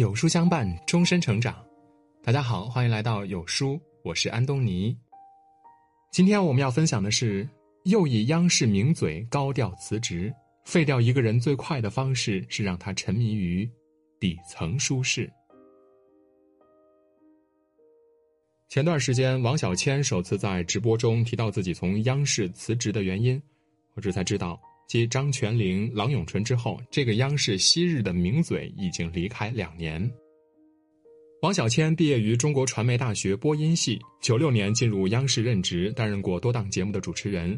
有书相伴，终身成长。大家好，欢迎来到有书，我是安东尼。今天我们要分享的是，又一央视名嘴高调辞职，废掉一个人最快的方式是让他沉迷于底层舒适。前段时间，王小谦首次在直播中提到自己从央视辞职的原因，我这才知道。继张泉灵、郎永淳之后，这个央视昔日的名嘴已经离开两年。王小谦毕业于中国传媒大学播音系，九六年进入央视任职，担任过多档节目的主持人。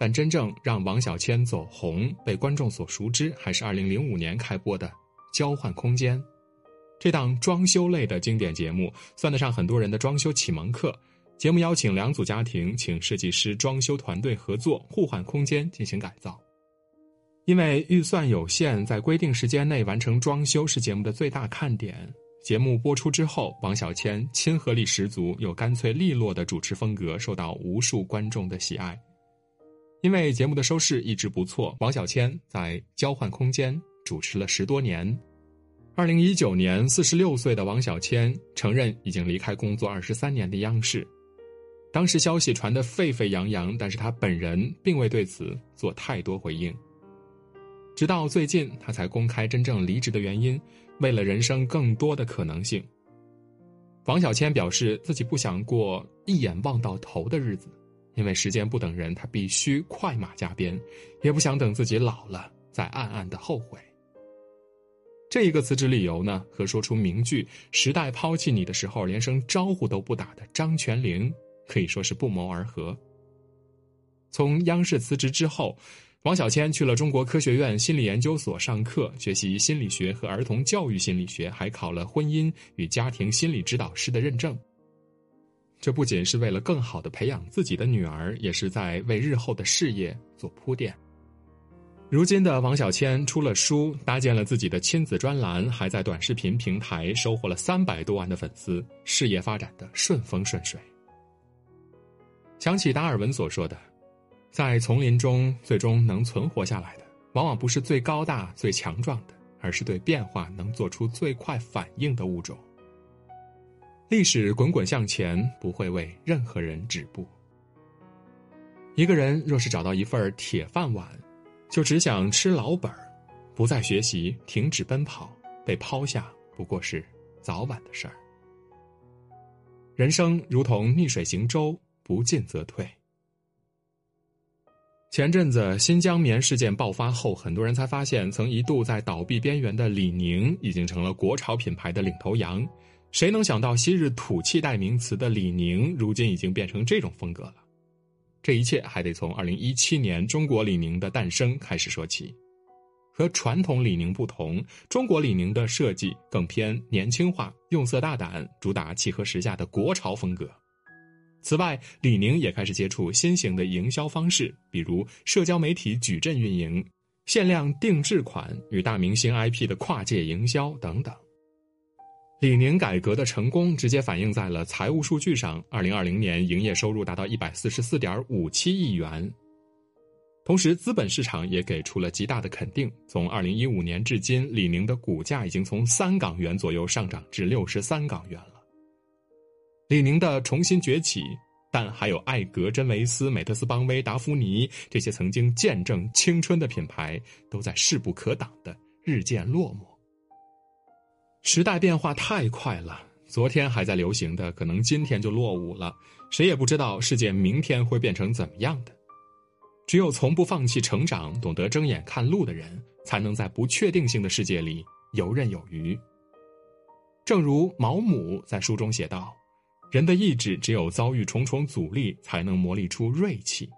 但真正让王小谦走红、被观众所熟知，还是二零零五年开播的《交换空间》这档装修类的经典节目，算得上很多人的装修启蒙课。节目邀请两组家庭，请设计师、装修团队合作，互换空间进行改造。因为预算有限，在规定时间内完成装修是节目的最大看点。节目播出之后，王小谦亲和力十足又干脆利落的主持风格受到无数观众的喜爱。因为节目的收视一直不错，王小谦在交换空间主持了十多年。二零一九年，四十六岁的王小谦承认已经离开工作二十三年的央视。当时消息传得沸沸扬扬，但是他本人并未对此做太多回应。直到最近，他才公开真正离职的原因，为了人生更多的可能性。王小谦表示自己不想过一眼望到头的日子，因为时间不等人，他必须快马加鞭，也不想等自己老了再暗暗的后悔。这一个辞职理由呢，和说出名句“时代抛弃你的时候，连声招呼都不打”的张泉灵可以说是不谋而合。从央视辞职之后。王小谦去了中国科学院心理研究所上课，学习心理学和儿童教育心理学，还考了婚姻与家庭心理指导师的认证。这不仅是为了更好的培养自己的女儿，也是在为日后的事业做铺垫。如今的王小谦出了书，搭建了自己的亲子专栏，还在短视频平台收获了三百多万的粉丝，事业发展的顺风顺水。想起达尔文所说的。在丛林中，最终能存活下来的，往往不是最高大、最强壮的，而是对变化能做出最快反应的物种。历史滚滚向前，不会为任何人止步。一个人若是找到一份铁饭碗，就只想吃老本儿，不再学习，停止奔跑，被抛下不过是早晚的事儿。人生如同逆水行舟，不进则退。前阵子新疆棉事件爆发后，很多人才发现，曾一度在倒闭边缘的李宁，已经成了国潮品牌的领头羊。谁能想到，昔日土气代名词的李宁，如今已经变成这种风格了？这一切还得从2017年中国李宁的诞生开始说起。和传统李宁不同，中国李宁的设计更偏年轻化，用色大胆，主打契合时下的国潮风格。此外，李宁也开始接触新型的营销方式，比如社交媒体矩阵运营、限量定制款与大明星 IP 的跨界营销等等。李宁改革的成功直接反映在了财务数据上，二零二零年营业收入达到一百四十四点五七亿元。同时，资本市场也给出了极大的肯定，从二零一五年至今，李宁的股价已经从三港元左右上涨至六十三港元了。李宁的重新崛起，但还有艾格、真维斯、美特斯邦威、达芙妮这些曾经见证青春的品牌，都在势不可挡的日渐落寞。时代变化太快了，昨天还在流行的，可能今天就落伍了。谁也不知道世界明天会变成怎么样的。只有从不放弃成长、懂得睁眼看路的人，才能在不确定性的世界里游刃有余。正如毛姆在书中写道。人的意志只有遭遇重重阻力，才能磨砺出锐气。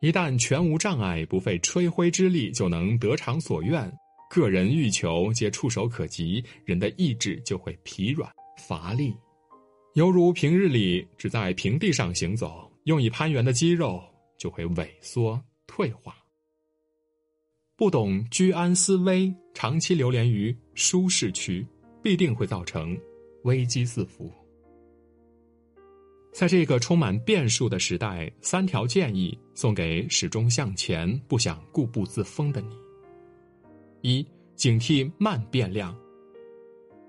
一旦全无障碍，不费吹灰之力就能得偿所愿，个人欲求皆触手可及，人的意志就会疲软乏力，犹如平日里只在平地上行走，用以攀援的肌肉就会萎缩退化。不懂居安思危，长期流连于舒适区，必定会造成危机四伏。在这个充满变数的时代，三条建议送给始终向前、不想固步自封的你：一、警惕慢变量。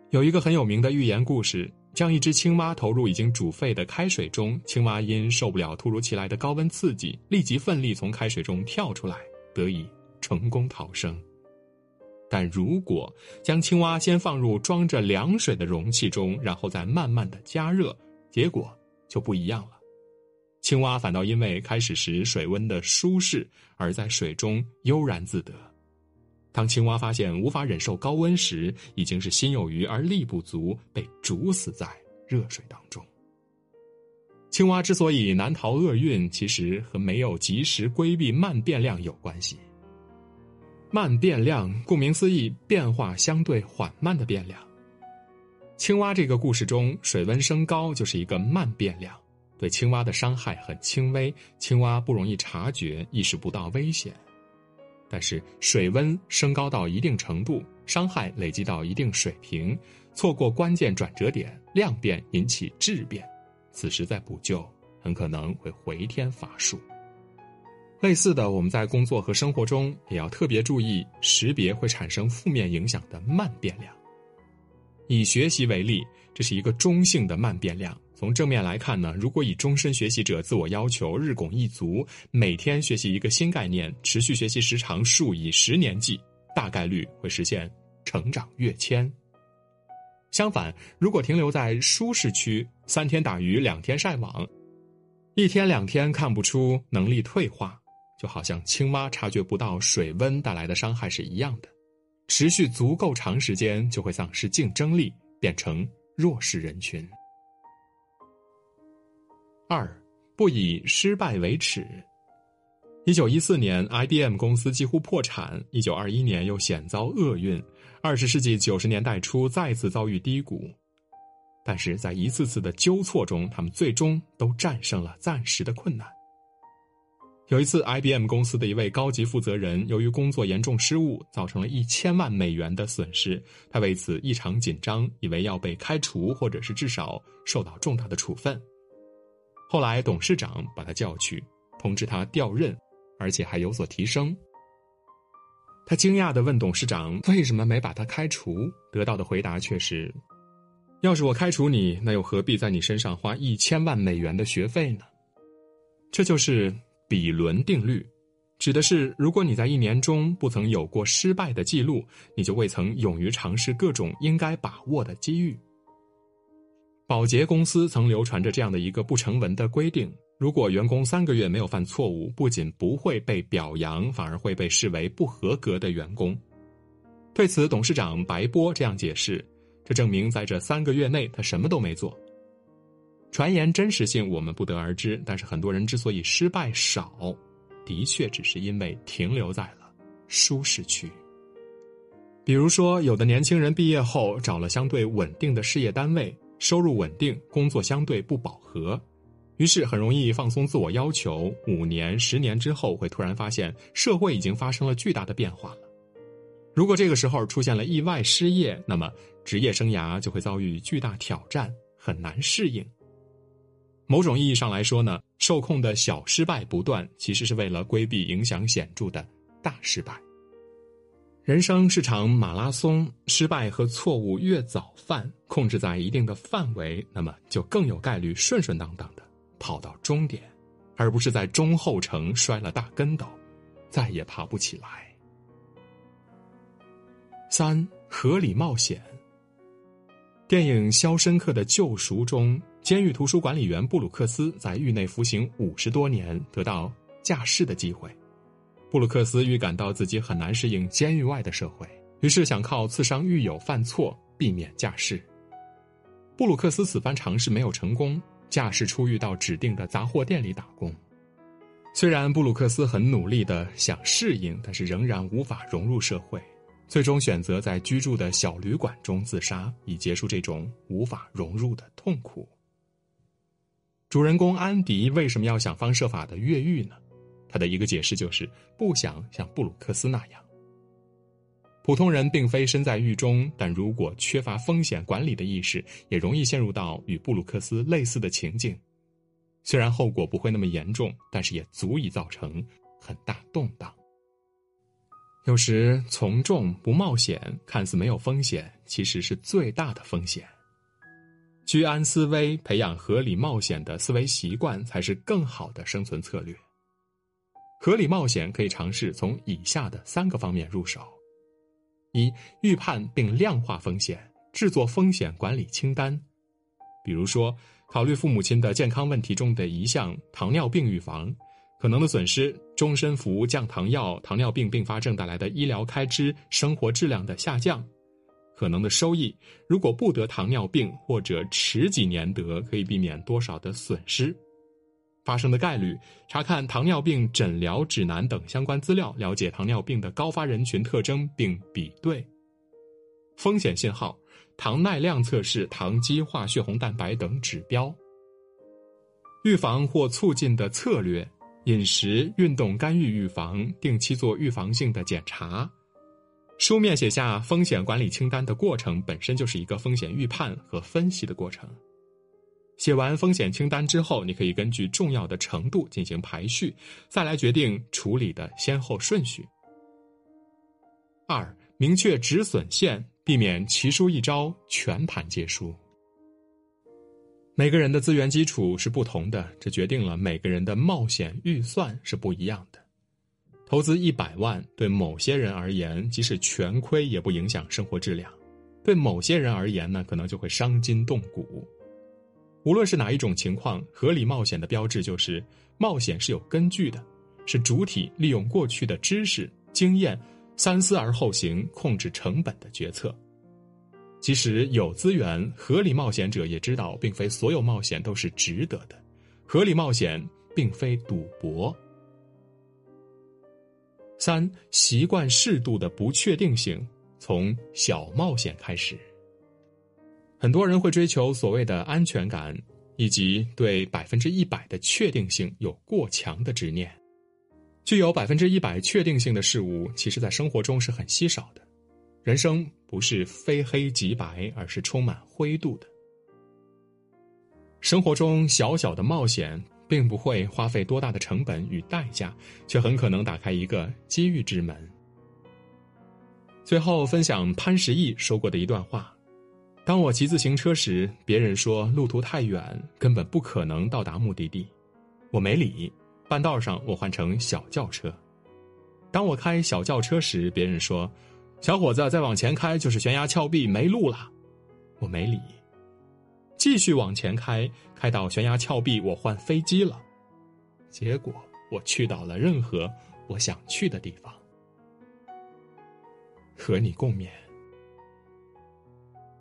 有一个很有名的寓言故事，将一只青蛙投入已经煮沸的开水中，青蛙因受不了突如其来的高温刺激，立即奋力从开水中跳出来，得以成功逃生。但如果将青蛙先放入装着凉水的容器中，然后再慢慢的加热，结果就不一样了。青蛙反倒因为开始时水温的舒适，而在水中悠然自得。当青蛙发现无法忍受高温时，已经是心有余而力不足，被煮死在热水当中。青蛙之所以难逃厄运，其实和没有及时规避慢变量有关系。慢变量顾名思义，变化相对缓慢的变量。青蛙这个故事中，水温升高就是一个慢变量，对青蛙的伤害很轻微，青蛙不容易察觉，意识不到危险。但是水温升高到一定程度，伤害累积到一定水平，错过关键转折点，量变引起质变，此时再补救，很可能会回天乏术。类似的，我们在工作和生活中也要特别注意识别会产生负面影响的慢变量。以学习为例，这是一个中性的慢变量。从正面来看呢，如果以终身学习者自我要求日拱一卒，每天学习一个新概念，持续学习时长数以十年计，大概率会实现成长跃迁。相反，如果停留在舒适区，三天打鱼两天晒网，一天两天看不出能力退化，就好像青蛙察觉不到水温带来的伤害是一样的，持续足够长时间就会丧失竞争力，变成弱势人群。二，不以失败为耻。一九一四年，IBM 公司几乎破产；一九二一年又险遭厄运，二十世纪九十年代初再次遭遇低谷。但是在一次次的纠错中，他们最终都战胜了暂时的困难。有一次，IBM 公司的一位高级负责人由于工作严重失误，造成了一千万美元的损失，他为此异常紧张，以为要被开除，或者是至少受到重大的处分。后来，董事长把他叫去，通知他调任，而且还有所提升。他惊讶的问董事长：“为什么没把他开除？”得到的回答却是：“要是我开除你，那又何必在你身上花一千万美元的学费呢？”这就是比伦定律，指的是如果你在一年中不曾有过失败的记录，你就未曾勇于尝试各种应该把握的机遇。宝洁公司曾流传着这样的一个不成文的规定：如果员工三个月没有犯错误，不仅不会被表扬，反而会被视为不合格的员工。对此，董事长白波这样解释：这证明在这三个月内他什么都没做。传言真实性我们不得而知，但是很多人之所以失败少，的确只是因为停留在了舒适区。比如说，有的年轻人毕业后找了相对稳定的事业单位。收入稳定，工作相对不饱和，于是很容易放松自我要求。五年、十年之后，会突然发现社会已经发生了巨大的变化了。如果这个时候出现了意外失业，那么职业生涯就会遭遇巨大挑战，很难适应。某种意义上来说呢，受控的小失败不断，其实是为了规避影响显著的大失败。人生是场马拉松，失败和错误越早犯，控制在一定的范围，那么就更有概率顺顺当当的跑到终点，而不是在中后程摔了大跟斗，再也爬不起来。三合理冒险。电影《肖申克的救赎》中，监狱图书管理员布鲁克斯在狱内服刑五十多年，得到假释的机会。布鲁克斯预感到自己很难适应监狱外的社会，于是想靠刺伤狱友犯错避免假释。布鲁克斯此番尝试没有成功，假释出狱到指定的杂货店里打工。虽然布鲁克斯很努力的想适应，但是仍然无法融入社会，最终选择在居住的小旅馆中自杀，以结束这种无法融入的痛苦。主人公安迪为什么要想方设法的越狱呢？他的一个解释就是不想像布鲁克斯那样。普通人并非身在狱中，但如果缺乏风险管理的意识，也容易陷入到与布鲁克斯类似的情境。虽然后果不会那么严重，但是也足以造成很大动荡。有时从众不冒险，看似没有风险，其实是最大的风险。居安思危，培养合理冒险的思维习惯，才是更好的生存策略。合理冒险可以尝试从以下的三个方面入手：一、预判并量化风险，制作风险管理清单。比如说，考虑父母亲的健康问题中的一项——糖尿病预防。可能的损失：终身服降糖药、糖尿病并发症带来的医疗开支、生活质量的下降；可能的收益：如果不得糖尿病或者迟几年得，可以避免多少的损失；发生的概率：查看糖尿病诊疗指南等相关资料，了解糖尿病的高发人群特征并比对；风险信号：糖耐量测试、糖基化血红蛋白等指标；预防或促进的策略。饮食、运动干预预防，定期做预防性的检查。书面写下风险管理清单的过程，本身就是一个风险预判和分析的过程。写完风险清单之后，你可以根据重要的程度进行排序，再来决定处理的先后顺序。二、明确止损线，避免奇书一招全盘皆输。每个人的资源基础是不同的，这决定了每个人的冒险预算是不一样的。投资一百万对某些人而言，即使全亏也不影响生活质量；对某些人而言呢，可能就会伤筋动骨。无论是哪一种情况，合理冒险的标志就是冒险是有根据的，是主体利用过去的知识经验，三思而后行，控制成本的决策。即使有资源，合理冒险者也知道，并非所有冒险都是值得的。合理冒险并非赌博。三、习惯适度的不确定性，从小冒险开始。很多人会追求所谓的安全感，以及对百分之一百的确定性有过强的执念。具有百分之一百确定性的事物，其实在生活中是很稀少的。人生不是非黑即白，而是充满灰度的。生活中小小的冒险，并不会花费多大的成本与代价，却很可能打开一个机遇之门。最后分享潘石屹说过的一段话：当我骑自行车时，别人说路途太远，根本不可能到达目的地，我没理。半道上，我换成小轿车。当我开小轿车时，别人说。小伙子，再往前开就是悬崖峭壁，没路了。我没理，继续往前开，开到悬崖峭壁，我换飞机了。结果我去到了任何我想去的地方。和你共勉。